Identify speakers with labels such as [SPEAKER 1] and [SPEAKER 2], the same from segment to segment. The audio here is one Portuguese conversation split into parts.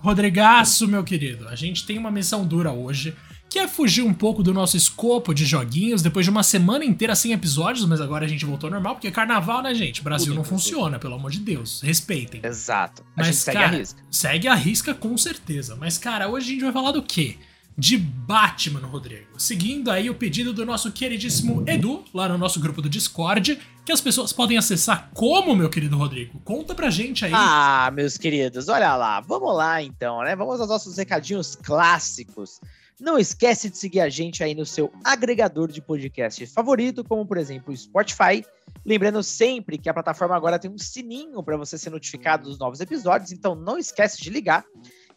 [SPEAKER 1] Rodrigaço, meu querido, a gente tem uma missão dura hoje, que é fugir um pouco do nosso escopo de joguinhos depois de uma semana inteira sem episódios, mas agora a gente voltou ao normal, porque é carnaval, né, gente? Brasil não funciona, pelo amor de Deus. Respeitem.
[SPEAKER 2] Exato.
[SPEAKER 1] A mas, gente segue cara, a risca. Segue a risca com certeza. Mas, cara, hoje a gente vai falar do quê? De Batman, Rodrigo. Seguindo aí o pedido do nosso queridíssimo Edu, lá no nosso grupo do Discord, que as pessoas podem acessar como, meu querido Rodrigo? Conta pra gente aí.
[SPEAKER 2] Ah, meus queridos, olha lá. Vamos lá então, né? Vamos aos nossos recadinhos clássicos. Não esquece de seguir a gente aí no seu agregador de podcast favorito, como por exemplo o Spotify. Lembrando sempre que a plataforma agora tem um sininho para você ser notificado dos novos episódios, então não esquece de ligar.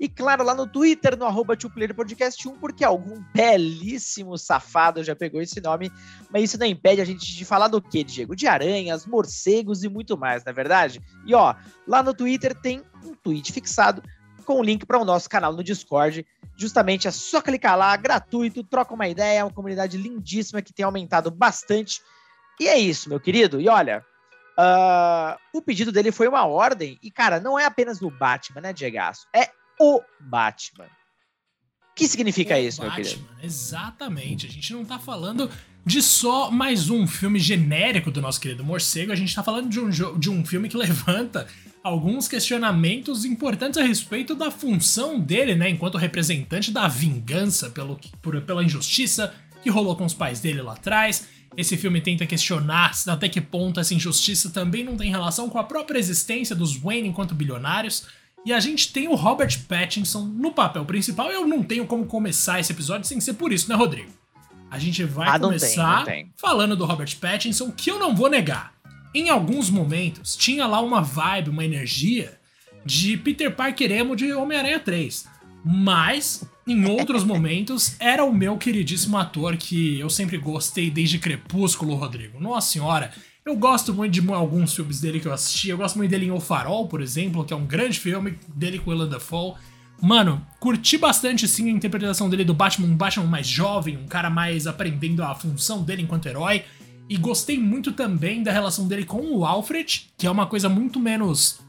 [SPEAKER 2] E claro, lá no Twitter, no arroba Podcast 1, porque algum belíssimo safado já pegou esse nome, mas isso não impede a gente de falar do quê, Diego? De aranhas, morcegos e muito mais, não é verdade? E ó, lá no Twitter tem um tweet fixado com o link para o nosso canal no Discord. Justamente é só clicar lá, gratuito, troca uma ideia, é uma comunidade lindíssima que tem aumentado bastante. E é isso, meu querido. E olha, uh, o pedido dele foi uma ordem, e cara, não é apenas do Batman, né, Diego? É o Batman. O que significa o isso, Batman, meu querido?
[SPEAKER 1] Exatamente. A gente não tá falando de só mais um filme genérico do nosso querido morcego, a gente tá falando de um, de um filme que levanta alguns questionamentos importantes a respeito da função dele, né, enquanto representante da vingança pelo, por, pela injustiça que rolou com os pais dele lá atrás. Esse filme tenta questionar até que ponto essa injustiça também não tem relação com a própria existência dos Wayne enquanto bilionários. E a gente tem o Robert Pattinson no papel principal. Eu não tenho como começar esse episódio sem ser por isso, né, Rodrigo? A gente vai ah, começar tem, tem. falando do Robert Pattinson, que eu não vou negar. Em alguns momentos, tinha lá uma vibe, uma energia de Peter Parker emo de Homem-Aranha 3. Mas, em outros momentos, era o meu queridíssimo ator que eu sempre gostei desde Crepúsculo, Rodrigo. Nossa senhora, eu gosto muito de alguns filmes dele que eu assisti. Eu gosto muito dele em O Farol, por exemplo, que é um grande filme dele com Willem Dafoe. Mano, curti bastante sim a interpretação dele do Batman, um Batman mais jovem, um cara mais aprendendo a função dele enquanto herói. E gostei muito também da relação dele com o Alfred, que é uma coisa muito menos.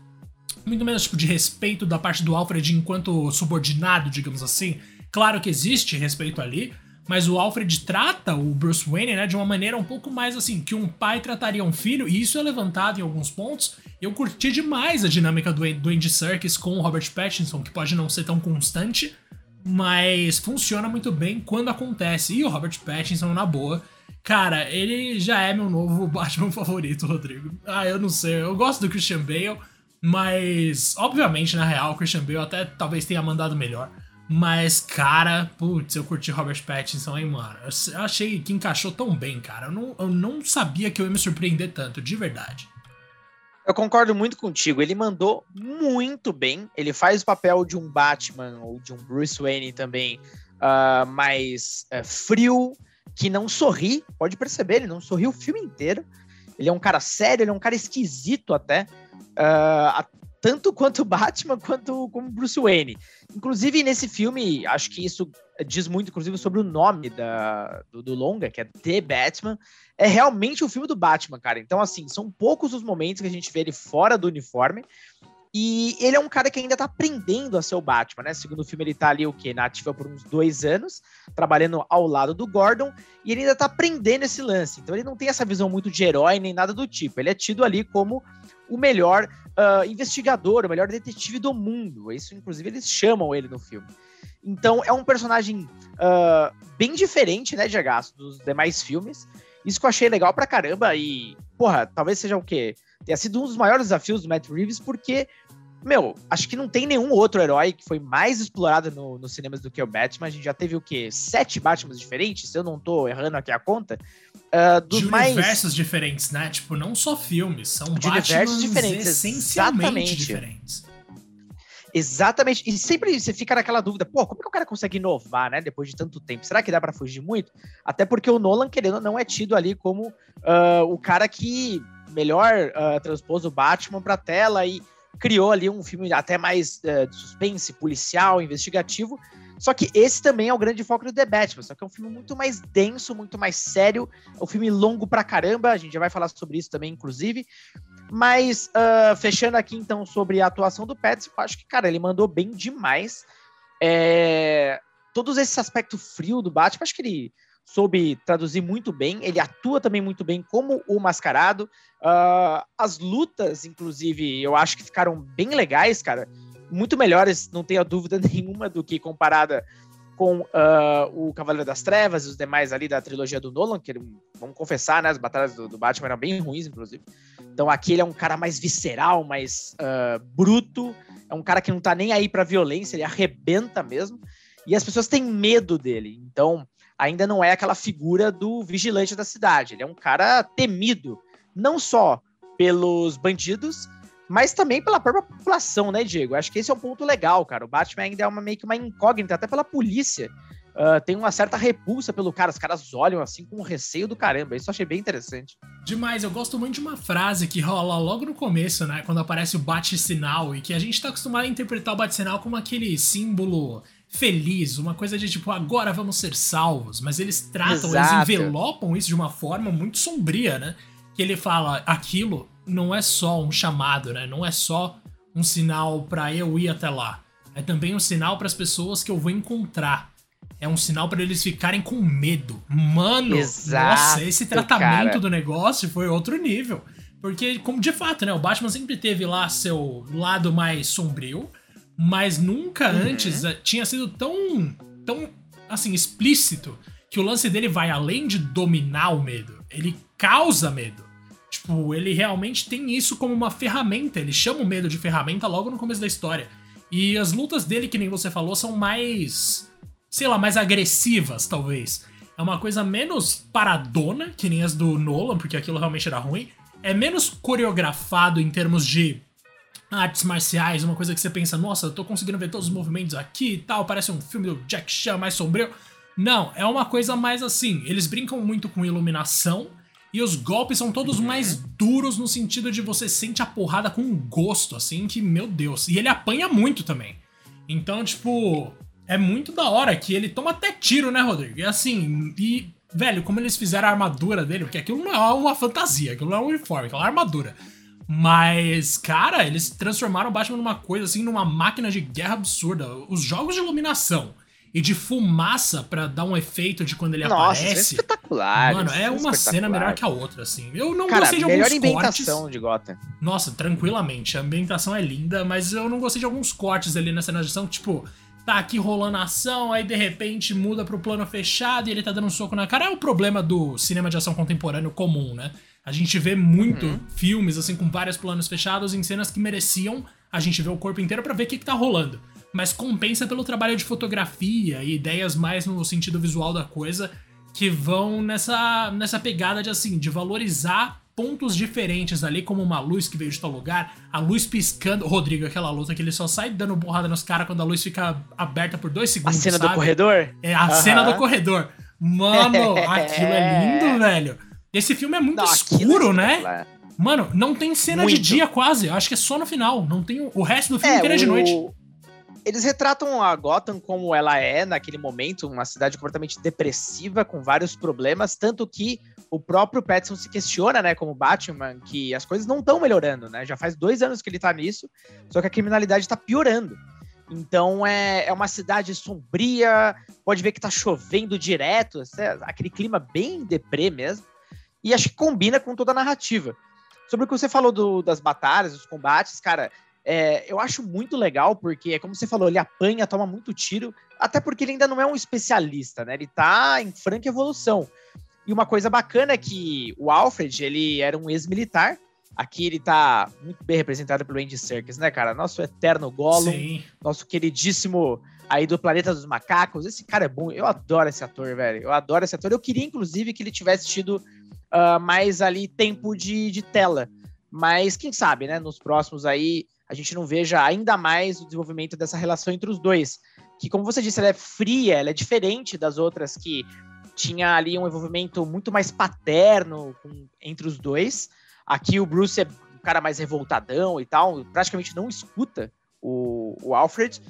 [SPEAKER 1] Muito menos tipo de respeito da parte do Alfred enquanto subordinado, digamos assim. Claro que existe respeito ali, mas o Alfred trata o Bruce Wayne, né, de uma maneira um pouco mais assim, que um pai trataria um filho, e isso é levantado em alguns pontos. Eu curti demais a dinâmica do, do Andy Serkis com o Robert Pattinson, que pode não ser tão constante, mas funciona muito bem quando acontece. E o Robert Pattinson, na boa, cara, ele já é meu novo Batman favorito, Rodrigo. Ah, eu não sei, eu gosto do Christian Bale, mas obviamente, na real, o Christian Bale até talvez tenha mandado melhor. Mas, cara, putz, eu curti Robert Pattinson, hein, mano. Eu achei que encaixou tão bem, cara. Eu não, eu não sabia que eu ia me surpreender tanto, de verdade.
[SPEAKER 2] Eu concordo muito contigo. Ele mandou muito bem. Ele faz o papel de um Batman ou de um Bruce Wayne também uh, mais uh, frio, que não sorri. Pode perceber, ele não sorriu o filme inteiro. Ele é um cara sério, ele é um cara esquisito até. Uh, tanto quanto Batman quanto como Bruce Wayne. Inclusive, nesse filme, acho que isso diz muito, inclusive, sobre o nome da, do, do, longa, que é The Batman. É realmente o filme do Batman, cara. Então, assim, são poucos os momentos que a gente vê ele fora do uniforme. E ele é um cara que ainda tá aprendendo a ser o Batman, né? Segundo o filme, ele tá ali, o quê? Na ativa por uns dois anos, trabalhando ao lado do Gordon, e ele ainda tá aprendendo esse lance. Então ele não tem essa visão muito de herói nem nada do tipo. Ele é tido ali como o melhor uh, investigador, o melhor detetive do mundo. Isso, inclusive, eles chamam ele no filme. Então, é um personagem uh, bem diferente, né, de Agaço, dos demais filmes. Isso que eu achei legal pra caramba. E, porra, talvez seja o quê? Tenha sido um dos maiores desafios do Matt Reeves, porque meu, acho que não tem nenhum outro herói que foi mais explorado no, nos cinemas do que o Batman. A gente já teve o quê? Sete Batmans diferentes, se eu não tô errando aqui a conta.
[SPEAKER 1] Uh, dos de mais... universos diferentes, né? Tipo, não só filmes, são de universos diferentes, essencialmente exatamente. diferentes.
[SPEAKER 2] Exatamente. E sempre você fica naquela dúvida, pô, como é que o cara consegue inovar, né? Depois de tanto tempo? Será que dá para fugir muito? Até porque o Nolan, querendo não, é tido ali como uh, o cara que melhor uh, transpôs o Batman pra tela e criou ali um filme até mais uh, suspense, policial, investigativo. Só que esse também é o grande foco do The Batman, só que é um filme muito mais denso, muito mais sério, é um filme longo pra caramba, a gente já vai falar sobre isso também, inclusive. Mas, uh, fechando aqui então sobre a atuação do Pattinson, eu acho que, cara, ele mandou bem demais. É... Todos esse aspecto frio do Batman, acho que ele soube traduzir muito bem, ele atua também muito bem como o mascarado. Uh, as lutas, inclusive, eu acho que ficaram bem legais, cara muito melhores, não tenha dúvida nenhuma, do que comparada com uh, o Cavaleiro das Trevas e os demais ali da trilogia do Nolan, que vamos confessar, né, as batalhas do, do, Batman eram bem ruins, inclusive. Então aqui ele é um cara mais visceral, mais uh, bruto, é um cara que não tá nem aí pra violência, ele arrebenta mesmo, e as pessoas têm medo dele. Então ainda não é aquela figura do vigilante da cidade, ele é um cara temido, não só pelos bandidos, mas também pela própria população, né, Diego? Acho que esse é um ponto legal, cara. O Batman ainda é uma, meio que uma incógnita, até pela polícia. Uh, tem uma certa repulsa pelo cara, os caras olham assim com receio do caramba. Isso eu achei bem interessante.
[SPEAKER 1] Demais, eu gosto muito de uma frase que rola logo no começo, né? Quando aparece o bate-sinal, e que a gente tá acostumado a interpretar o bate-sinal como aquele símbolo feliz, uma coisa de tipo, agora vamos ser salvos. Mas eles tratam, Exato. eles envelopam isso de uma forma muito sombria, né? Que ele fala, aquilo não é só um chamado, né? Não é só um sinal para eu ir até lá. É também um sinal para as pessoas que eu vou encontrar. É um sinal para eles ficarem com medo. Mano, Exato, nossa, esse tratamento cara. do negócio foi outro nível. Porque, como de fato, né? O Batman sempre teve lá seu lado mais sombrio, mas nunca uhum. antes eh, tinha sido tão, tão, assim, explícito que o lance dele vai além de dominar o medo. Ele causa medo. Tipo, ele realmente tem isso como uma ferramenta. Ele chama o medo de ferramenta logo no começo da história. E as lutas dele, que nem você falou, são mais. sei lá, mais agressivas, talvez. É uma coisa menos paradona, que nem as do Nolan, porque aquilo realmente era ruim. É menos coreografado em termos de artes marciais, uma coisa que você pensa, nossa, eu tô conseguindo ver todos os movimentos aqui e tal, parece um filme do Jack Chan mais sombrio. Não, é uma coisa mais assim, eles brincam muito com iluminação, e os golpes são todos mais duros no sentido de você sente a porrada com um gosto, assim, que, meu Deus. E ele apanha muito também. Então, tipo, é muito da hora que ele toma até tiro, né, Rodrigo? E assim, e, velho, como eles fizeram a armadura dele, porque aquilo não é uma fantasia, aquilo não é um uniforme, aquilo é uma armadura. Mas, cara, eles transformaram o Batman numa coisa assim, numa máquina de guerra absurda. Os jogos de iluminação e de fumaça para dar um efeito de quando ele
[SPEAKER 2] Nossa,
[SPEAKER 1] aparece.
[SPEAKER 2] Isso é espetacular.
[SPEAKER 1] Mano, é, é uma cena melhor que a outra, assim. Eu não
[SPEAKER 2] Cara,
[SPEAKER 1] gostei de
[SPEAKER 2] melhor
[SPEAKER 1] alguns
[SPEAKER 2] ambientação
[SPEAKER 1] cortes.
[SPEAKER 2] de Gotham.
[SPEAKER 1] Nossa, tranquilamente. A ambientação é linda, mas eu não gostei de alguns cortes ali nessa narração, tipo, tá aqui rolando a ação, aí de repente muda pro plano fechado e ele tá dando um soco na cara. É o problema do cinema de ação contemporâneo comum, né? A gente vê muito uhum. filmes, assim, com vários planos fechados em cenas que mereciam a gente ver o corpo inteiro para ver o que, que tá rolando mas compensa pelo trabalho de fotografia e ideias mais no sentido visual da coisa que vão nessa, nessa pegada de assim, de valorizar pontos diferentes ali, como uma luz que veio de tal lugar, a luz piscando. Rodrigo, aquela luta que ele só sai dando borrada nos caras quando a luz fica aberta por dois segundos.
[SPEAKER 2] A cena
[SPEAKER 1] sabe?
[SPEAKER 2] do corredor?
[SPEAKER 1] É, a uhum. cena do corredor. Mano, aquilo é lindo, velho. Esse filme é muito não, escuro, é né? Mano, não tem cena muito. de dia quase. Eu acho que é só no final. Não tem o, o resto do filme é, inteiro é de noite
[SPEAKER 2] eles retratam a Gotham como ela é naquele momento, uma cidade completamente depressiva, com vários problemas, tanto que o próprio Pattinson se questiona, né, como Batman, que as coisas não estão melhorando, né? Já faz dois anos que ele tá nisso, só que a criminalidade tá piorando. Então é, é uma cidade sombria, pode ver que tá chovendo direto, aquele clima bem deprê mesmo. E acho que combina com toda a narrativa. Sobre o que você falou do, das batalhas, dos combates, cara, é, eu acho muito legal, porque, como você falou, ele apanha, toma muito tiro, até porque ele ainda não é um especialista, né? Ele tá em franca evolução. E uma coisa bacana é que o Alfred, ele era um ex-militar. Aqui ele tá muito bem representado pelo Andy Serkis, né, cara? Nosso eterno Gollum, Sim. nosso queridíssimo aí do Planeta dos Macacos. Esse cara é bom, eu adoro esse ator, velho. Eu adoro esse ator. Eu queria, inclusive, que ele tivesse tido uh, mais ali tempo de, de tela. Mas quem sabe, né? Nos próximos aí a gente não veja ainda mais o desenvolvimento dessa relação entre os dois. Que, como você disse, ela é fria, ela é diferente das outras que tinha ali um envolvimento muito mais paterno com, entre os dois. Aqui o Bruce é um cara mais revoltadão e tal, praticamente não escuta o, o Alfred.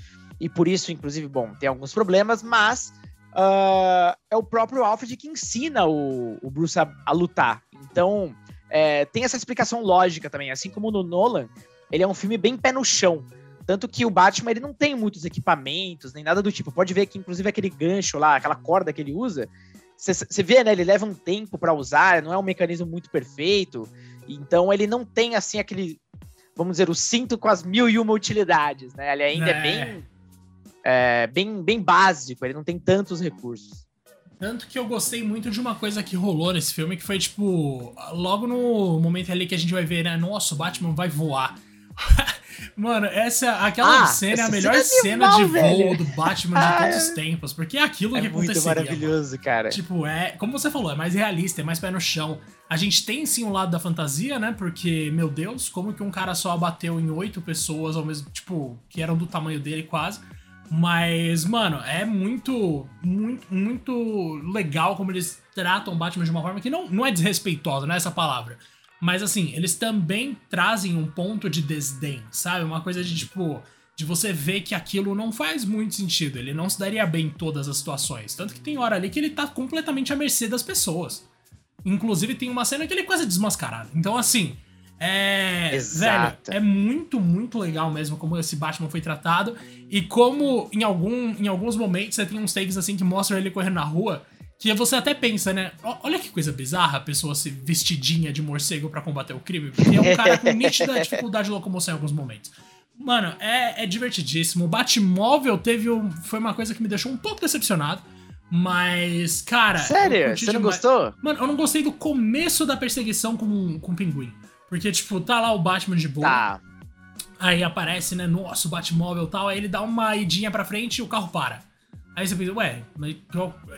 [SPEAKER 2] e por isso, inclusive, bom, tem alguns problemas, mas uh, é o próprio Alfred que ensina o, o Bruce a, a lutar. Então, é, tem essa explicação lógica também. Assim como no Nolan, ele é um filme bem pé no chão. Tanto que o Batman ele não tem muitos equipamentos, nem nada do tipo. Pode ver que, inclusive, aquele gancho lá, aquela corda que ele usa, você vê, né? Ele leva um tempo para usar, não é um mecanismo muito perfeito. Então ele não tem assim aquele, vamos dizer, o cinto com as mil e uma utilidades, né? Ele ainda é, é bem, é, bem, bem básico, ele não tem tantos recursos.
[SPEAKER 1] Tanto que eu gostei muito de uma coisa que rolou nesse filme, que foi tipo, logo no momento ali que a gente vai ver, né? Nossa, o Batman vai voar. Mano, essa aquela ah, cena é a melhor cena, animal, de voo do Batman de todos os tempos, porque é aquilo
[SPEAKER 2] é
[SPEAKER 1] que aconteceria.
[SPEAKER 2] É muito maravilhoso,
[SPEAKER 1] mano.
[SPEAKER 2] cara.
[SPEAKER 1] Tipo, é, como você falou, é mais realista, é mais pé no chão. A gente tem sim um lado da fantasia, né? Porque, meu Deus, como que um cara só abateu em oito pessoas ao mesmo, tipo, que eram do tamanho dele quase. Mas, mano, é muito, muito, muito legal como eles tratam Batman de uma forma que não, não é desrespeitosa, não é essa palavra. Mas, assim, eles também trazem um ponto de desdém, sabe? Uma coisa de, tipo, de você ver que aquilo não faz muito sentido. Ele não se daria bem em todas as situações. Tanto que tem hora ali que ele tá completamente à mercê das pessoas. Inclusive, tem uma cena que ele é quase desmascarado. Então, assim, é. Exato. Velho, é muito, muito legal mesmo como esse Batman foi tratado. E como em, algum, em alguns momentos você tem uns takes assim que mostram ele correndo na rua. Que você até pensa, né? Olha que coisa bizarra a pessoa se vestidinha de morcego para combater o crime. Porque é um cara com nítida dificuldade de locomoção em alguns momentos. Mano, é, é divertidíssimo. O Batmóvel teve um, foi uma coisa que me deixou um pouco decepcionado. Mas, cara.
[SPEAKER 2] Sério? Você não demais. gostou?
[SPEAKER 1] Mano, eu não gostei do começo da perseguição com, com o pinguim. Porque, tipo, tá lá o Batman de boa. Tá. Aí aparece, né? Nossa, o Batmóvel e tal. Aí ele dá uma idinha pra frente e o carro para. Aí você pensa, ué,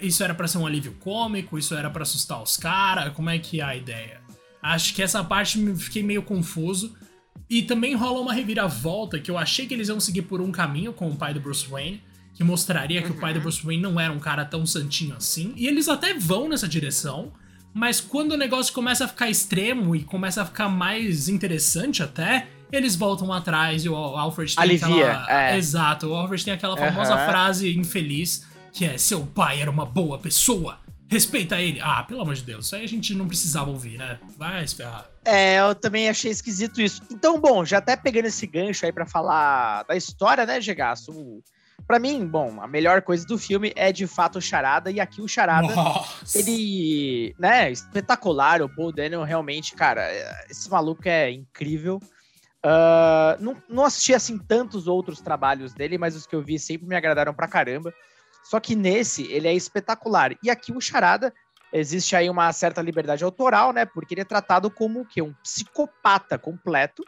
[SPEAKER 1] isso era para ser um alívio cômico? Isso era para assustar os caras? Como é que é a ideia? Acho que essa parte me fiquei meio confuso. E também rola uma reviravolta que eu achei que eles iam seguir por um caminho com o pai do Bruce Wayne, que mostraria que uhum. o pai do uhum. Bruce Wayne não era um cara tão santinho assim. E eles até vão nessa direção. Mas quando o negócio começa a ficar extremo e começa a ficar mais interessante até, eles voltam atrás e o Alfred tem
[SPEAKER 2] Alivia,
[SPEAKER 1] aquela... É. Exato, o Alfred tem aquela famosa uhum. frase infeliz que é seu pai era uma boa pessoa. Respeita ele. Ah, pelo amor de Deus, isso aí a gente não precisava ouvir, né? Vai esperar.
[SPEAKER 2] É, eu também achei esquisito isso. Então, bom, já até pegando esse gancho aí para falar da história, né, Gegaço? Para mim, bom, a melhor coisa do filme é de fato o Charada, e aqui o Charada, Nossa. ele, né, espetacular, o Paul Daniel realmente, cara, esse maluco é incrível. Uh, não, não assisti, assim, tantos outros trabalhos dele, mas os que eu vi sempre me agradaram pra caramba. Só que nesse, ele é espetacular. E aqui o Charada, existe aí uma certa liberdade autoral, né, porque ele é tratado como o quê? Um psicopata completo,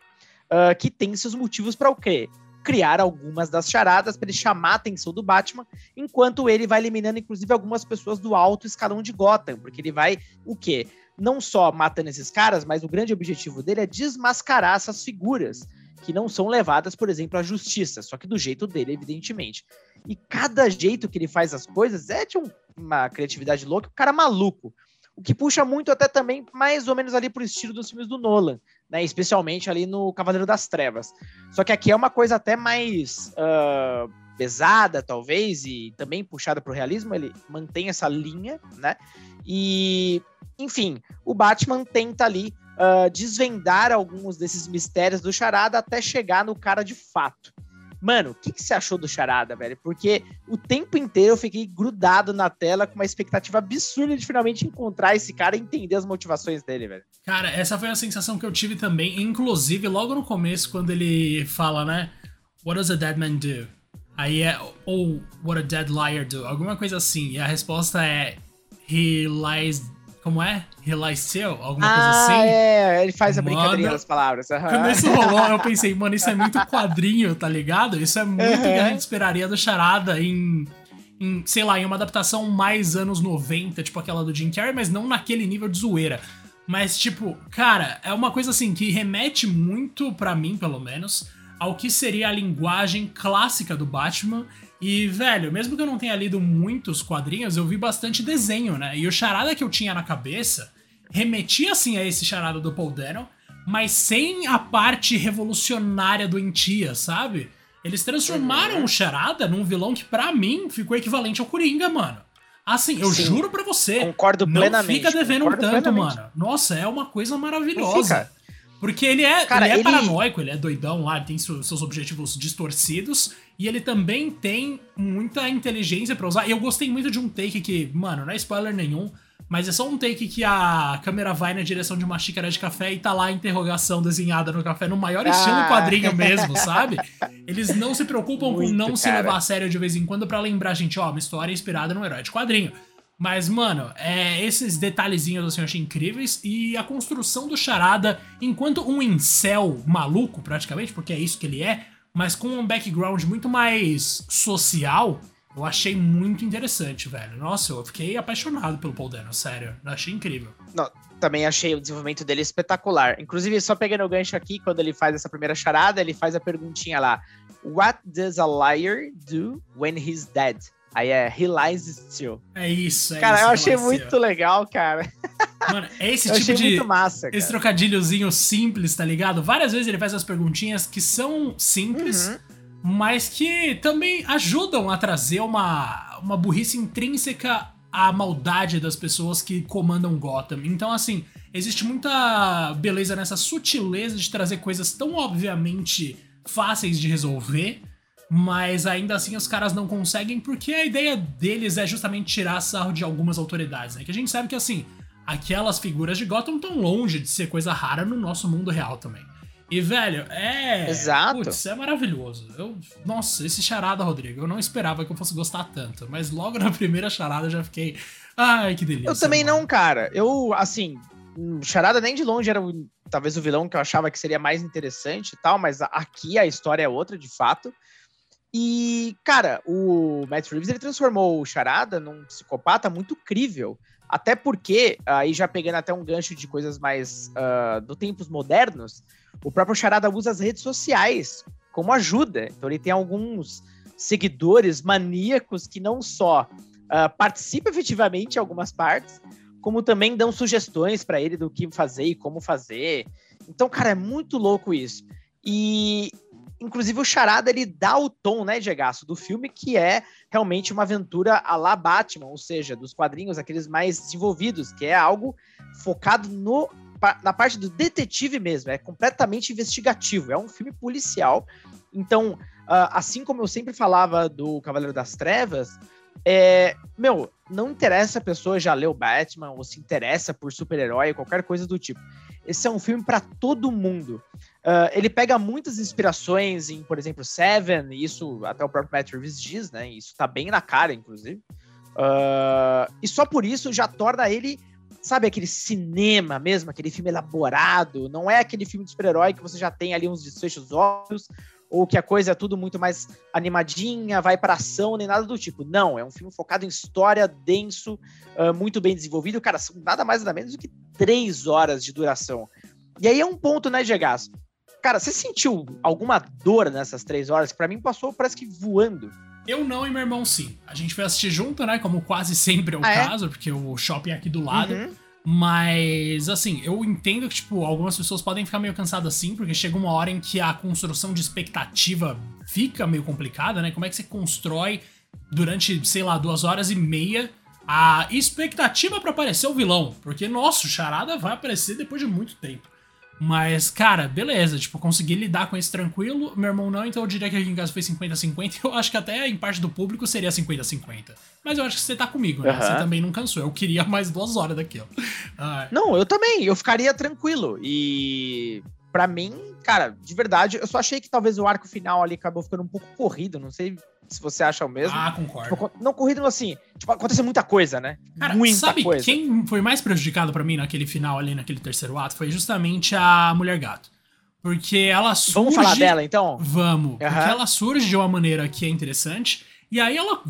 [SPEAKER 2] uh, que tem seus motivos para o quê? Criar algumas das charadas para ele chamar a atenção do Batman, enquanto ele vai eliminando, inclusive, algumas pessoas do alto escalão de Gotham, porque ele vai o quê? Não só matando esses caras, mas o grande objetivo dele é desmascarar essas figuras que não são levadas, por exemplo, à justiça, só que do jeito dele, evidentemente. E cada jeito que ele faz as coisas é de um, uma criatividade louca, o cara maluco. O que puxa muito até também mais ou menos ali pro estilo dos filmes do Nolan, né? Especialmente ali no Cavaleiro das Trevas. Só que aqui é uma coisa até mais uh, pesada, talvez, e também puxada pro realismo. Ele mantém essa linha, né? E, enfim, o Batman tenta ali uh, desvendar alguns desses mistérios do Charada até chegar no cara de fato. Mano, o que, que, você achou do Charada, velho? Porque o tempo inteiro eu fiquei grudado na tela com uma expectativa absurda de finalmente encontrar esse cara e entender as motivações dele, velho.
[SPEAKER 1] Cara, essa foi a sensação que eu tive também, inclusive logo no começo, quando ele fala, né? What does a dead man do? Aí é, ou what a dead liar do? Alguma coisa assim. E a resposta é, he lies como é? Relaiceu? Alguma
[SPEAKER 2] ah,
[SPEAKER 1] coisa assim?
[SPEAKER 2] É, ele faz a mano, brincadeirinha das palavras. Uhum.
[SPEAKER 1] Quando isso rolou, eu pensei, mano, isso é muito quadrinho, tá ligado? Isso é muito uhum. que a gente esperaria do Charada em, em, sei lá, em uma adaptação mais anos 90, tipo aquela do Jim Carrey, mas não naquele nível de zoeira. Mas, tipo, cara, é uma coisa assim que remete muito, para mim, pelo menos, ao que seria a linguagem clássica do Batman e, velho, mesmo que eu não tenha lido muitos quadrinhos, eu vi bastante desenho, né? E o charada que eu tinha na cabeça remetia, assim, a esse charada do Paul Dano, mas sem a parte revolucionária do Entia, sabe? Eles transformaram uhum. o Charada num vilão que, para mim, ficou equivalente ao Coringa, mano. Assim, eu Sim, juro pra você.
[SPEAKER 2] Concordo plenamente.
[SPEAKER 1] Não fica devendo tanto, plenamente. mano. Nossa, é uma coisa maravilhosa. Porque ele é, Cara, ele é ele... paranoico, ele é doidão lá, tem seus objetivos distorcidos. E ele também tem muita inteligência para usar. E eu gostei muito de um take que, mano, não é spoiler nenhum. Mas é só um take que a câmera vai na direção de uma xícara de café e tá lá a interrogação desenhada no café, no maior estilo ah. quadrinho mesmo, sabe? Eles não se preocupam Muito, com não cara. se levar a sério de vez em quando para lembrar gente, ó, uma história inspirada no herói de quadrinho. Mas, mano, é, esses detalhezinhos assim eu achei incríveis. E a construção do Charada, enquanto um incel maluco, praticamente, porque é isso que ele é, mas com um background muito mais social, eu achei muito interessante, velho. Nossa, eu fiquei apaixonado pelo Paul Dano, sério. Eu achei incrível.
[SPEAKER 2] Não, também achei o desenvolvimento dele espetacular. Inclusive, só pegando o gancho aqui, quando ele faz essa primeira charada, ele faz a perguntinha lá: What does a liar do when he's dead? Aí é He Lies Still.
[SPEAKER 1] É isso, é
[SPEAKER 2] Cara,
[SPEAKER 1] isso,
[SPEAKER 2] eu achei muito legal, cara.
[SPEAKER 1] Mano, é esse tipo de.
[SPEAKER 2] Massa,
[SPEAKER 1] esse trocadilhozinho simples, tá ligado? Várias vezes ele faz as perguntinhas que são simples. Uhum mas que também ajudam a trazer uma, uma burrice intrínseca à maldade das pessoas que comandam Gotham. Então, assim, existe muita beleza nessa sutileza de trazer coisas tão obviamente fáceis de resolver, mas ainda assim os caras não conseguem porque a ideia deles é justamente tirar sarro de algumas autoridades, né? Que a gente sabe que, assim, aquelas figuras de Gotham estão longe de ser coisa rara no nosso mundo real também. E, velho, é.
[SPEAKER 2] Exato.
[SPEAKER 1] Putz, é maravilhoso. Eu, nossa, esse charada, Rodrigo, eu não esperava que eu fosse gostar tanto. Mas logo na primeira charada eu já fiquei. Ai, que delícia.
[SPEAKER 2] Eu também mano. não, cara. Eu, assim, charada nem de longe era talvez o vilão que eu achava que seria mais interessante e tal, mas aqui a história é outra, de fato. E, cara, o Matt Reeves ele transformou o Charada num psicopata muito crível. Até porque, aí já pegando até um gancho de coisas mais uh, do tempos modernos, o próprio Charada usa as redes sociais como ajuda. Então ele tem alguns seguidores maníacos que não só uh, participam efetivamente em algumas partes, como também dão sugestões para ele do que fazer e como fazer. Então, cara, é muito louco isso. E inclusive o Charada ele dá o tom, né, Diego, do filme que é realmente uma aventura a la Batman, ou seja, dos quadrinhos aqueles mais desenvolvidos, que é algo focado no na parte do detetive mesmo, é completamente investigativo, é um filme policial. Então, uh, assim como eu sempre falava do Cavaleiro das Trevas, é, meu, não interessa a pessoa já leu Batman ou se interessa por super-herói, qualquer coisa do tipo. Esse é um filme para todo mundo. Uh, ele pega muitas inspirações em, por exemplo, Seven, e isso até o próprio Matt Reeves diz, né? Isso tá bem na cara, inclusive. Uh, e só por isso já torna ele sabe, aquele cinema mesmo, aquele filme elaborado, não é aquele filme de super-herói que você já tem ali uns desfechos óbvios, ou que a coisa é tudo muito mais animadinha, vai para ação, nem nada do tipo. Não, é um filme focado em história, denso, uh, muito bem desenvolvido. Cara, são nada mais nada menos do que três horas de duração. E aí é um ponto, né, Gegas? Cara, você sentiu alguma dor nessas três horas? Para mim passou, parece que voando.
[SPEAKER 1] Eu não e meu irmão sim. A gente foi assistir junto, né? Como quase sempre é o ah, é? caso, é? porque o shopping é aqui do lado. Uhum. Mas, assim, eu entendo que, tipo, algumas pessoas podem ficar meio cansadas assim, porque chega uma hora em que a construção de expectativa fica meio complicada, né? Como é que você constrói durante, sei lá, duas horas e meia a expectativa para aparecer o vilão? Porque, nossa, o Charada vai aparecer depois de muito tempo. Mas, cara, beleza, tipo, consegui lidar com isso tranquilo. Meu irmão não, então eu diria que aqui em casa foi 50-50. Eu acho que até em parte do público seria 50-50. Mas eu acho que você tá comigo, né? Uhum. Você também não cansou. Eu queria mais duas horas daquilo.
[SPEAKER 2] Ah. Não, eu também. Eu ficaria tranquilo. E para mim, cara, de verdade, eu só achei que talvez o arco final ali acabou ficando um pouco corrido. Não sei se você acha o mesmo.
[SPEAKER 1] Ah, concordo.
[SPEAKER 2] Tipo, não corrido assim, tipo, aconteceu muita coisa, né?
[SPEAKER 1] Cara,
[SPEAKER 2] muita
[SPEAKER 1] sabe
[SPEAKER 2] coisa.
[SPEAKER 1] quem foi mais prejudicado para mim naquele final ali, naquele terceiro ato? Foi justamente a Mulher Gato. Porque ela surge...
[SPEAKER 2] Vamos falar dela, então?
[SPEAKER 1] Vamos. Uhum. Porque ela surge de uma maneira que é interessante, e aí ela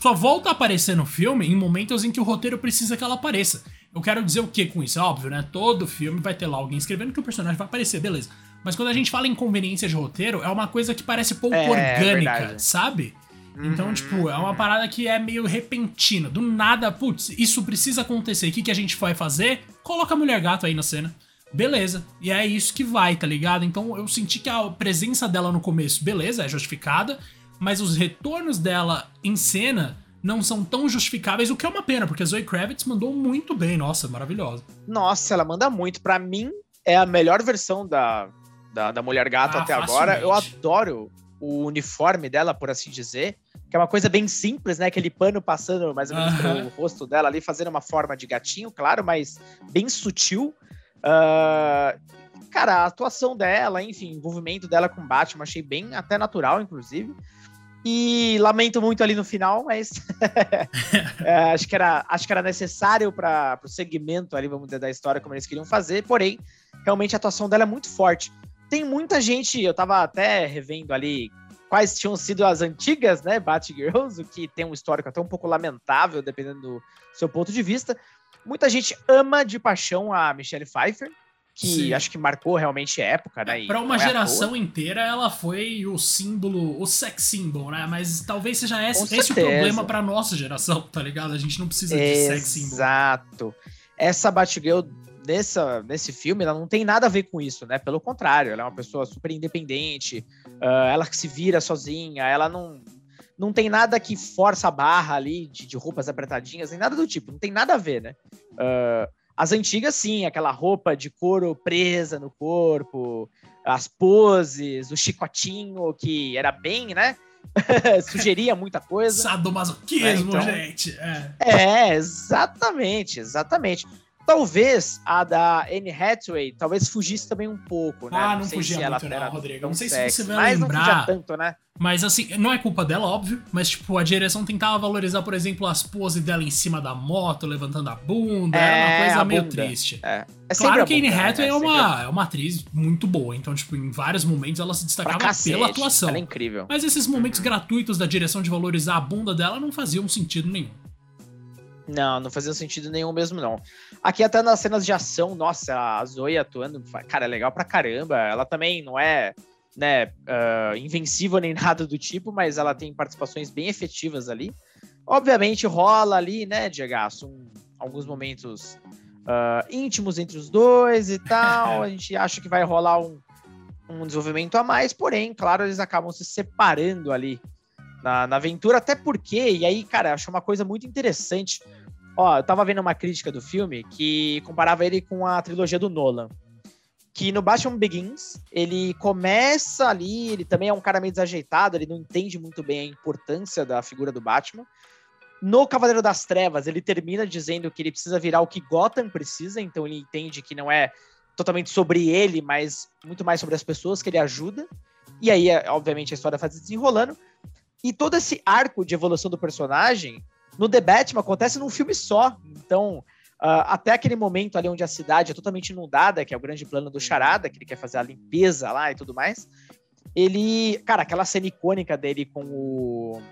[SPEAKER 1] só volta a aparecer no filme em momentos em que o roteiro precisa que ela apareça. Eu quero dizer o que com isso? É óbvio, né? Todo filme vai ter lá alguém escrevendo que o personagem vai aparecer, beleza. Mas quando a gente fala em conveniência de roteiro, é uma coisa que parece pouco é, orgânica, verdade. sabe? Então, uhum. tipo, é uma parada que é meio repentina. Do nada, putz, isso precisa acontecer. O que, que a gente vai fazer? Coloca a mulher gato aí na cena. beleza. E é isso que vai, tá ligado? Então eu senti que a presença dela no começo, beleza, é justificada, mas os retornos dela em cena não são tão justificáveis, o que é uma pena, porque a Zoe Kravitz mandou muito bem, nossa, maravilhosa.
[SPEAKER 2] Nossa, ela manda muito. Para mim, é a melhor versão da, da, da Mulher Gato ah, até facilmente. agora. Eu adoro o uniforme dela, por assim dizer, que é uma coisa bem simples, né? Aquele pano passando mais ou menos pelo rosto dela ali, fazendo uma forma de gatinho, claro, mas bem sutil. Uh, cara, a atuação dela, enfim, o envolvimento dela com Batman, achei bem até natural, inclusive. E lamento muito ali no final, mas é, acho, que era, acho que era necessário para o segmento ali, vamos dizer, da história, como eles queriam fazer. Porém, realmente a atuação dela é muito forte. Tem muita gente, eu tava até revendo ali quais tinham sido as antigas, né, Batgirls, o que tem um histórico até um pouco lamentável, dependendo do seu ponto de vista. Muita gente ama de paixão a Michelle Pfeiffer, que Sim. acho que marcou realmente época, né?
[SPEAKER 1] Para uma é geração inteira, ela foi o símbolo, o sex symbol, né? Mas talvez seja esse, esse o problema para nossa geração, tá ligado? A gente não precisa
[SPEAKER 2] Exato. de sex symbol. Exato. Essa Batgirl nessa, nesse filme, ela não tem nada a ver com isso, né? Pelo contrário, ela é uma pessoa super independente, uh, ela que se vira sozinha, ela não, não tem nada que força a barra ali de, de roupas apertadinhas, nem nada do tipo, não tem nada a ver, né? Uh, as antigas, sim, aquela roupa de couro presa no corpo, as poses, o chicotinho, que era bem, né? Sugeria muita coisa.
[SPEAKER 1] Sadomasoquismo, né? então, gente. É.
[SPEAKER 2] é, exatamente, exatamente. Talvez a da Anne Hathaway talvez fugisse também um pouco, né?
[SPEAKER 1] Ah, não, não fugia ela muito não, Rodrigo. Não sei sexy, se você vai mas lembrar. Mas não fugia
[SPEAKER 2] tanto, né?
[SPEAKER 1] Mas assim, não é culpa dela, óbvio, mas tipo, a direção tentava valorizar, por exemplo, as poses dela em cima da moto, levantando a bunda, é, era uma coisa meio bunda. triste. É. É claro que a Anne né? Hathaway é, é, uma, é uma atriz muito boa, então, tipo, em vários momentos ela se destacava cacete, pela atuação.
[SPEAKER 2] Ela é incrível.
[SPEAKER 1] Mas esses momentos uhum. gratuitos da direção de valorizar a bunda dela não faziam sentido nenhum.
[SPEAKER 2] Não, não fazia sentido nenhum mesmo, não. Aqui até nas cenas de ação, nossa, a Zoe atuando, cara, é legal pra caramba. Ela também não é, né, uh, invencível nem nada do tipo, mas ela tem participações bem efetivas ali. Obviamente rola ali, né, Diego, um, alguns momentos uh, íntimos entre os dois e tal. a gente acha que vai rolar um, um desenvolvimento a mais, porém, claro, eles acabam se separando ali na, na aventura, até porque, e aí, cara, acho uma coisa muito interessante. Ó, eu tava vendo uma crítica do filme que comparava ele com a trilogia do Nolan. Que no Batman Begins, ele começa ali, ele também é um cara meio desajeitado, ele não entende muito bem a importância da figura do Batman. No Cavaleiro das Trevas, ele termina dizendo que ele precisa virar o que Gotham precisa, então ele entende que não é totalmente sobre ele, mas muito mais sobre as pessoas que ele ajuda. E aí, obviamente, a história se desenrolando. E todo esse arco de evolução do personagem no The Batman acontece num filme só. Então, uh, até aquele momento ali onde a cidade é totalmente inundada, que é o grande plano do Charada, que ele quer fazer a limpeza lá e tudo mais. Ele. Cara, aquela cena icônica dele com o.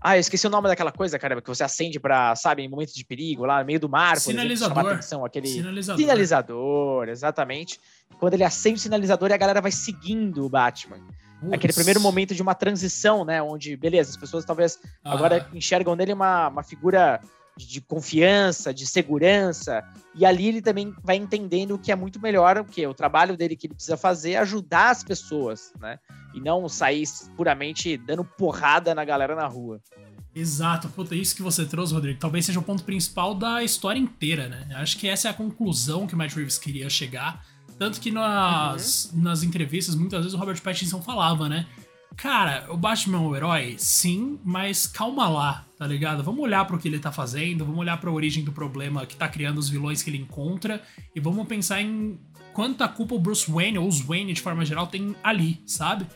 [SPEAKER 2] Ah, eu esqueci o nome daquela coisa, cara, que você acende para, sabe, em momentos de perigo, lá no meio do mar,
[SPEAKER 1] sinalizador.
[SPEAKER 2] Exemplo, atenção, aquele sinalizador. sinalizador, exatamente. Quando ele acende o sinalizador e a galera vai seguindo o Batman. Ups. Aquele primeiro momento de uma transição, né? Onde, beleza, as pessoas talvez ah. agora enxergam nele uma, uma figura de, confiança, de segurança. E ali ele também vai entendendo o que é muito melhor, o que o trabalho dele que ele precisa fazer é ajudar as pessoas, né? E não sair puramente dando porrada na galera na rua.
[SPEAKER 1] Exato, puta, isso que você trouxe, Rodrigo, talvez seja o ponto principal da história inteira, né? Acho que essa é a conclusão que o Matt Reeves queria chegar tanto que nas, uhum. nas entrevistas, muitas vezes o Robert Pattinson falava, né? Cara, o Batman é um herói, sim, mas calma lá, tá ligado? Vamos olhar para o que ele tá fazendo, vamos olhar para a origem do problema que tá criando os vilões que ele encontra e vamos pensar em quanta culpa o Bruce Wayne ou os Wayne de forma geral tem ali, sabe?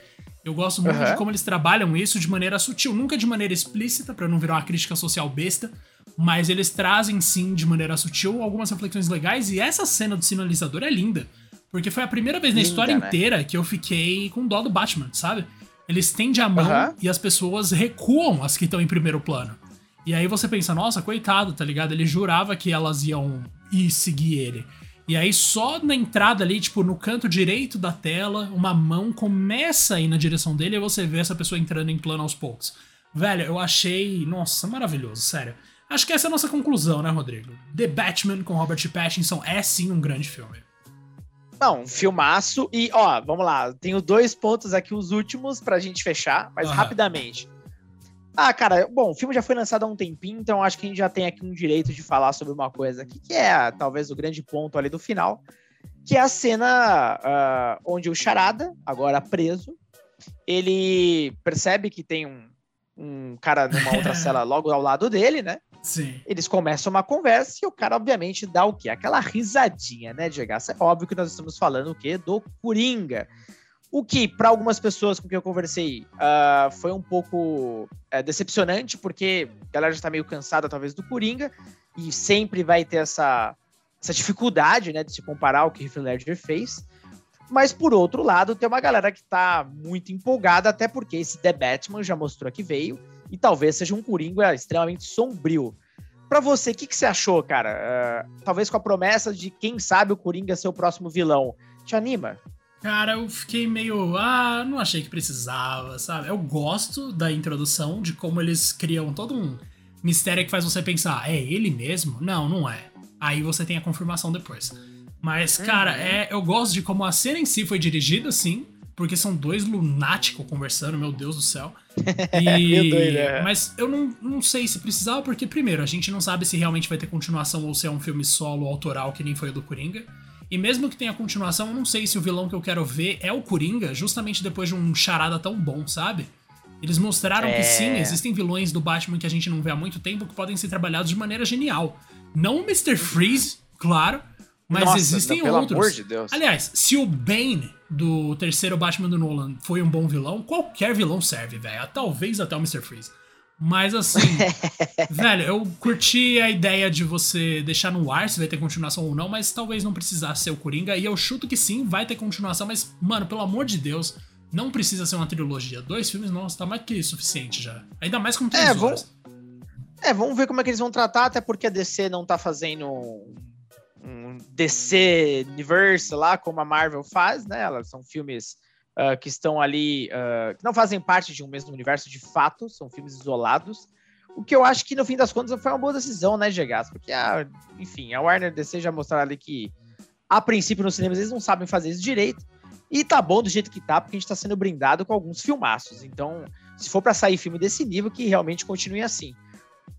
[SPEAKER 1] Eu gosto muito uhum. de como eles trabalham isso de maneira sutil, nunca de maneira explícita, para não virar uma crítica social besta, mas eles trazem sim de maneira sutil algumas reflexões legais e essa cena do sinalizador é linda. Porque foi a primeira vez na Linda, história né? inteira que eu fiquei com dó do Batman, sabe? Ele estende a mão uhum. e as pessoas recuam as que estão em primeiro plano. E aí você pensa, nossa, coitado, tá ligado? Ele jurava que elas iam ir seguir ele. E aí só na entrada ali, tipo, no canto direito da tela, uma mão começa a ir na direção dele e você vê essa pessoa entrando em plano aos poucos. Velho, eu achei, nossa, maravilhoso, sério. Acho que essa é a nossa conclusão, né, Rodrigo? The Batman com Robert Pattinson é sim um grande filme.
[SPEAKER 2] Não, um filmaço. E, ó, vamos lá. Tenho dois pontos aqui, os últimos, pra gente fechar, mas uhum. rapidamente. Ah, cara, bom, o filme já foi lançado há um tempinho, então acho que a gente já tem aqui um direito de falar sobre uma coisa aqui, que é talvez o grande ponto ali do final, que é a cena uh, onde o Charada, agora preso, ele percebe que tem um, um cara numa outra cela logo ao lado dele, né?
[SPEAKER 1] Sim.
[SPEAKER 2] Eles começam uma conversa e o cara, obviamente, dá o quê? Aquela risadinha, né, Diego? É óbvio que nós estamos falando o quê? Do Coringa. O que, para algumas pessoas com quem eu conversei, uh, foi um pouco uh, decepcionante, porque a galera já tá meio cansada, talvez, do Coringa, e sempre vai ter essa, essa dificuldade, né, de se comparar ao que Heath Ledger fez. Mas, por outro lado, tem uma galera que tá muito empolgada, até porque esse The Batman já mostrou que veio, e talvez seja um Coringa extremamente sombrio. Para você, o que, que você achou, cara? Uh, talvez com a promessa de, quem sabe, o Coringa ser o próximo vilão. Te anima?
[SPEAKER 1] Cara, eu fiquei meio. Ah, não achei que precisava, sabe? Eu gosto da introdução, de como eles criam todo um mistério que faz você pensar, é ele mesmo? Não, não é. Aí você tem a confirmação depois. Mas, cara, uhum. é, eu gosto de como a cena em si foi dirigida, sim. Porque são dois lunáticos conversando, meu Deus do céu. E... doido, é. Mas eu não, não sei se precisava, porque, primeiro, a gente não sabe se realmente vai ter continuação ou se é um filme solo autoral, que nem foi o do Coringa. E mesmo que tenha continuação, eu não sei se o vilão que eu quero ver é o Coringa, justamente depois de um charada tão bom, sabe? Eles mostraram é... que sim, existem vilões do Batman que a gente não vê há muito tempo que podem ser trabalhados de maneira genial. Não o Mr. Freeze, claro, mas Nossa, existem não, pelo outros. Amor de Deus. Aliás, se o Bane do terceiro Batman do Nolan foi um bom vilão, qualquer vilão serve, velho. Talvez até o Mr. Freeze. Mas assim, velho, eu curti a ideia de você deixar no ar se vai ter continuação ou não, mas talvez não precisasse ser o Coringa. E eu chuto que sim, vai ter continuação, mas, mano, pelo amor de Deus, não precisa ser uma trilogia. Dois filmes, nossa, tá mais que suficiente já. Ainda mais com três é,
[SPEAKER 2] horas. Vamos... É, vamos ver como é que eles vão tratar, até porque a DC não tá fazendo um DC Universe lá, como a Marvel faz, né? Elas são filmes uh, que estão ali, uh, que não fazem parte de um mesmo universo de fato, são filmes isolados. O que eu acho que no fim das contas foi uma boa decisão, né, Gegas? Porque, a, enfim, a Warner DC já mostraram ali que, a princípio, nos cinemas eles não sabem fazer isso direito. E tá bom do jeito que tá, porque a gente tá sendo brindado com alguns filmaços. Então, se for para sair filme desse nível, que realmente continue assim.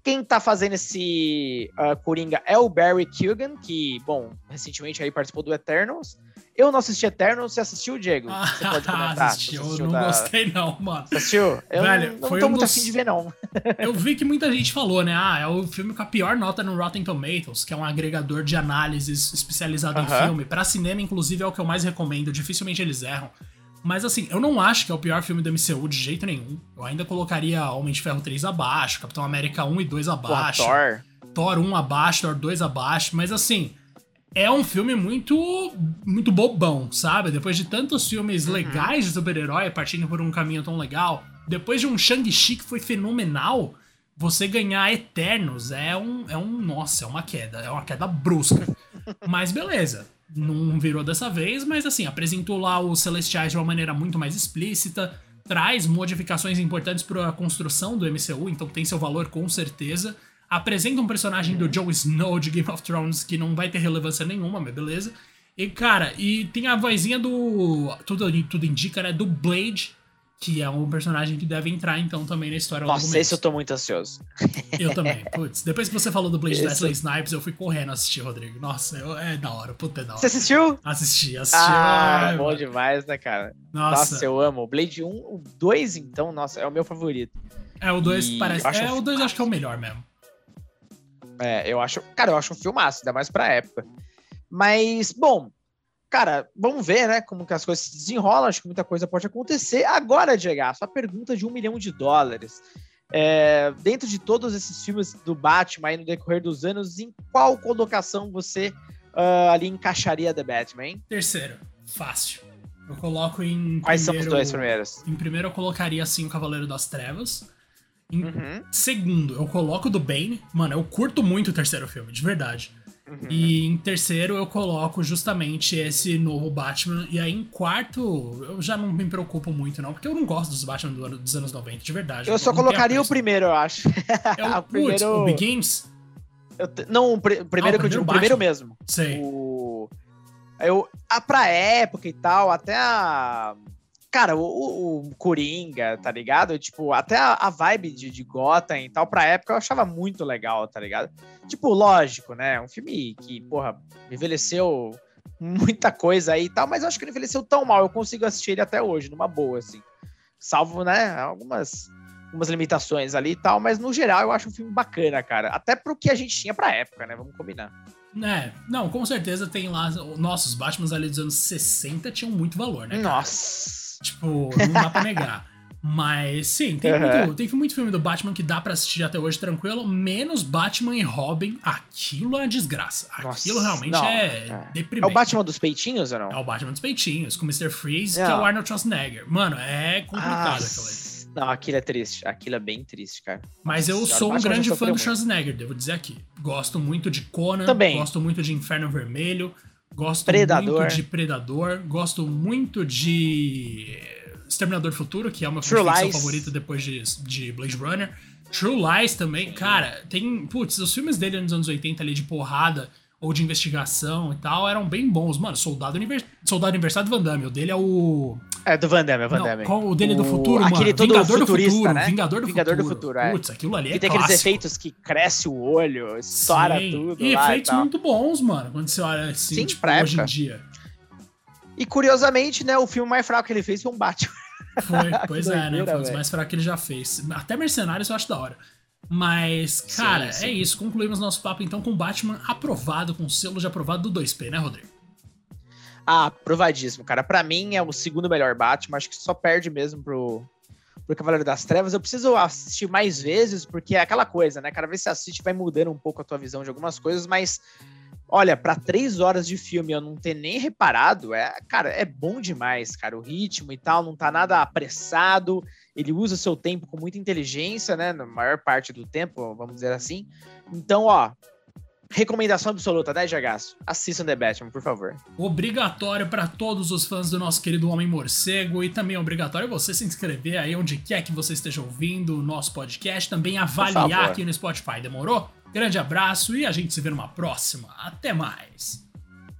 [SPEAKER 2] Quem tá fazendo esse uh, Coringa é o Barry Keoghan, que, bom, recentemente aí participou do Eternals. Eu não assisti Eternals, você assistiu, Diego? Você
[SPEAKER 1] pode comentar. Assisti, eu não da... gostei não, mano.
[SPEAKER 2] Você assistiu? Eu Velho, não, não tô um muito dos... afim de ver, não.
[SPEAKER 1] eu vi que muita gente falou, né? Ah, é o filme com a pior nota no Rotten Tomatoes, que é um agregador de análises especializado uh -huh. em filme. Para cinema, inclusive, é o que eu mais recomendo. Dificilmente eles erram. Mas assim, eu não acho que é o pior filme do MCU de jeito nenhum. Eu ainda colocaria Homem de Ferro 3 abaixo, Capitão América 1 e 2 abaixo. Porra, Thor. Thor 1 abaixo, Thor 2 abaixo. Mas assim, é um filme muito muito bobão, sabe? Depois de tantos filmes uhum. legais de super-herói partindo por um caminho tão legal, depois de um Shang-Chi que foi fenomenal, você ganhar Eternos é um, é um. Nossa, é uma queda. É uma queda brusca. Mas beleza não virou dessa vez, mas assim, apresentou lá os Celestiais de uma maneira muito mais explícita, traz modificações importantes para a construção do MCU, então tem seu valor com certeza. Apresenta um personagem do Jon Snow de Game of Thrones que não vai ter relevância nenhuma, mas beleza. E cara, e tem a vozinha do. Tudo, tudo indica, né? Do Blade, que é um personagem que deve entrar, então, também na história
[SPEAKER 2] Nossa, esse eu tô muito ansioso.
[SPEAKER 1] Eu também. Putz, depois que você falou do Blade Wesley Snipes, eu fui correndo assistir, Rodrigo. Nossa, eu, é da hora, puta, é da hora.
[SPEAKER 2] Você assistiu?
[SPEAKER 1] Assisti, assisti.
[SPEAKER 2] Ah, é, bom mano. demais, né, cara? Nossa. nossa. eu amo. O Blade 1, o 2, então, nossa, é o meu favorito.
[SPEAKER 1] É, o 2 parece. É, o 2 acho que é o melhor mesmo.
[SPEAKER 2] É, eu acho. Cara, eu acho um filmaço, ainda mais pra época. Mas, bom, cara, vamos ver, né, como que as coisas se desenrolam, acho que muita coisa pode acontecer. Agora, Diego, a pergunta de um milhão de dólares. É, dentro de todos esses filmes do Batman aí no decorrer dos anos, em qual colocação você uh, ali encaixaria The Batman, hein?
[SPEAKER 1] Terceiro, fácil. Eu coloco em.
[SPEAKER 2] Quais primeiro, são os dois primeiros?
[SPEAKER 1] Em primeiro, eu colocaria assim o Cavaleiro das Trevas. Em uhum. segundo, eu coloco do Bane. Mano, eu curto muito o terceiro filme, de verdade. Uhum. E em terceiro eu coloco justamente esse novo Batman. E aí em quarto eu já não me preocupo muito, não, porque eu não gosto dos Batman do ano, dos anos 90, de verdade.
[SPEAKER 2] Eu só colocaria o primeiro, eu acho.
[SPEAKER 1] É o, o primeiro... O Begins?
[SPEAKER 2] Te... Não, o pr primeiro ah, o que eu digo, o primeiro mesmo.
[SPEAKER 1] Sei.
[SPEAKER 2] O Eu, a, pra época e tal, até a. Cara, o, o Coringa, tá ligado? Tipo, até a, a, vibe de, de Gotham e tal, pra época eu achava muito legal, tá ligado? Tipo, lógico, né? Um filme que, porra, envelheceu muita coisa aí e tal, mas eu acho que ele envelheceu tão mal, eu consigo assistir ele até hoje, numa boa, assim. Salvo, né, algumas, algumas limitações ali e tal, mas no geral eu acho um filme bacana, cara. Até pro que a gente tinha pra época, né? Vamos combinar.
[SPEAKER 1] É, não, com certeza tem lá. Nossos Batmans ali dos anos 60 tinham muito valor, né?
[SPEAKER 2] Cara? Nossa!
[SPEAKER 1] Tipo, não dá pra negar. Mas sim, tem, uhum. muito, tem muito filme do Batman que dá para assistir até hoje tranquilo, menos Batman e Robin. Aquilo é uma desgraça. Nossa, Aquilo realmente não, é, é deprimente.
[SPEAKER 2] É o Batman dos peitinhos ou não?
[SPEAKER 1] É o Batman dos peitinhos, com o Mr. Freeze, não. que é o Arnold Schwarzenegger. Mano, é complicado aquilo aí.
[SPEAKER 2] Não, aquilo é triste. Aquilo é bem triste, cara.
[SPEAKER 1] Mas eu Nossa, sou um grande fã do Schwarzenegger, devo dizer aqui. Gosto muito de Conan, Também. gosto muito de Inferno Vermelho, gosto Predador. muito de Predador, gosto muito de Exterminador do Futuro, que é uma True ficção favorita depois de, de Blade Runner. True Lies também, cara, tem. Putz, os filmes dele nos anos 80 ali de porrada ou de investigação e tal, eram bem bons. Mano, Soldado, Univers... Soldado Aniversário do Van Damme, o dele é o...
[SPEAKER 2] É, do Van Damme, é Van Damme.
[SPEAKER 1] qual o dele é do futuro, o...
[SPEAKER 2] Aquele
[SPEAKER 1] todo
[SPEAKER 2] Vingador do futuro, né?
[SPEAKER 1] Vingador do
[SPEAKER 2] Vingador
[SPEAKER 1] futuro.
[SPEAKER 2] do futuro, é.
[SPEAKER 1] Putz, aquilo ali é
[SPEAKER 2] E tem
[SPEAKER 1] clássico.
[SPEAKER 2] aqueles efeitos que cresce o olho, estoura
[SPEAKER 1] Sim.
[SPEAKER 2] tudo
[SPEAKER 1] E efeitos
[SPEAKER 2] e
[SPEAKER 1] muito bons, mano, quando você olha assim,
[SPEAKER 2] Sim,
[SPEAKER 1] tipo, hoje em dia.
[SPEAKER 2] E curiosamente, né, o filme mais fraco que ele fez foi um Batman.
[SPEAKER 1] Foi, pois é, né? Foi um dos mais fracos que ele já fez. Até Mercenários eu acho da hora. Mas, cara,
[SPEAKER 2] sim.
[SPEAKER 1] é isso. Concluímos nosso papo então com Batman aprovado, com selo de aprovado do 2P, né, Rodrigo?
[SPEAKER 2] Ah, provadíssimo, cara. Pra mim é o segundo melhor Batman, acho que só perde mesmo pro, pro Cavaleiro das Trevas. Eu preciso assistir mais vezes, porque é aquela coisa, né? Cada vez que você assiste vai mudando um pouco a tua visão de algumas coisas, mas olha, pra três horas de filme eu não ter nem reparado, é, cara, é bom demais, cara. O ritmo e tal, não tá nada apressado. Ele usa seu tempo com muita inteligência, né? Na maior parte do tempo, vamos dizer assim. Então, ó, recomendação absoluta, né, Jagaço? Assistam The Batman, por favor.
[SPEAKER 1] Obrigatório para todos os fãs do nosso querido Homem Morcego e também é obrigatório você se inscrever aí onde quer que você esteja ouvindo o nosso podcast, também avaliar aqui no Spotify, demorou? Grande abraço e a gente se vê numa próxima. Até mais.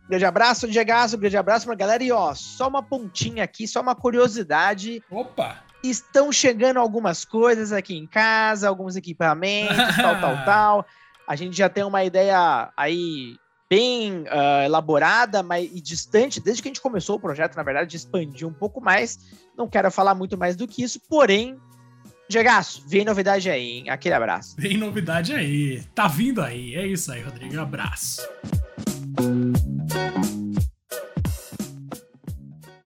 [SPEAKER 2] Grande abraço, Jagaço, grande abraço pra galera. E ó, só uma pontinha aqui, só uma curiosidade.
[SPEAKER 1] Opa!
[SPEAKER 2] Estão chegando algumas coisas aqui em casa, alguns equipamentos, tal, tal, tal. A gente já tem uma ideia aí bem ah, elaborada mas, e distante, desde que a gente começou o projeto, na verdade, de expandir um pouco mais. Não quero falar muito mais do que isso, porém, Diegaço, vem novidade aí, hein? Aquele abraço.
[SPEAKER 1] Vem novidade aí. Tá vindo aí. É isso aí, Rodrigo. Abraço.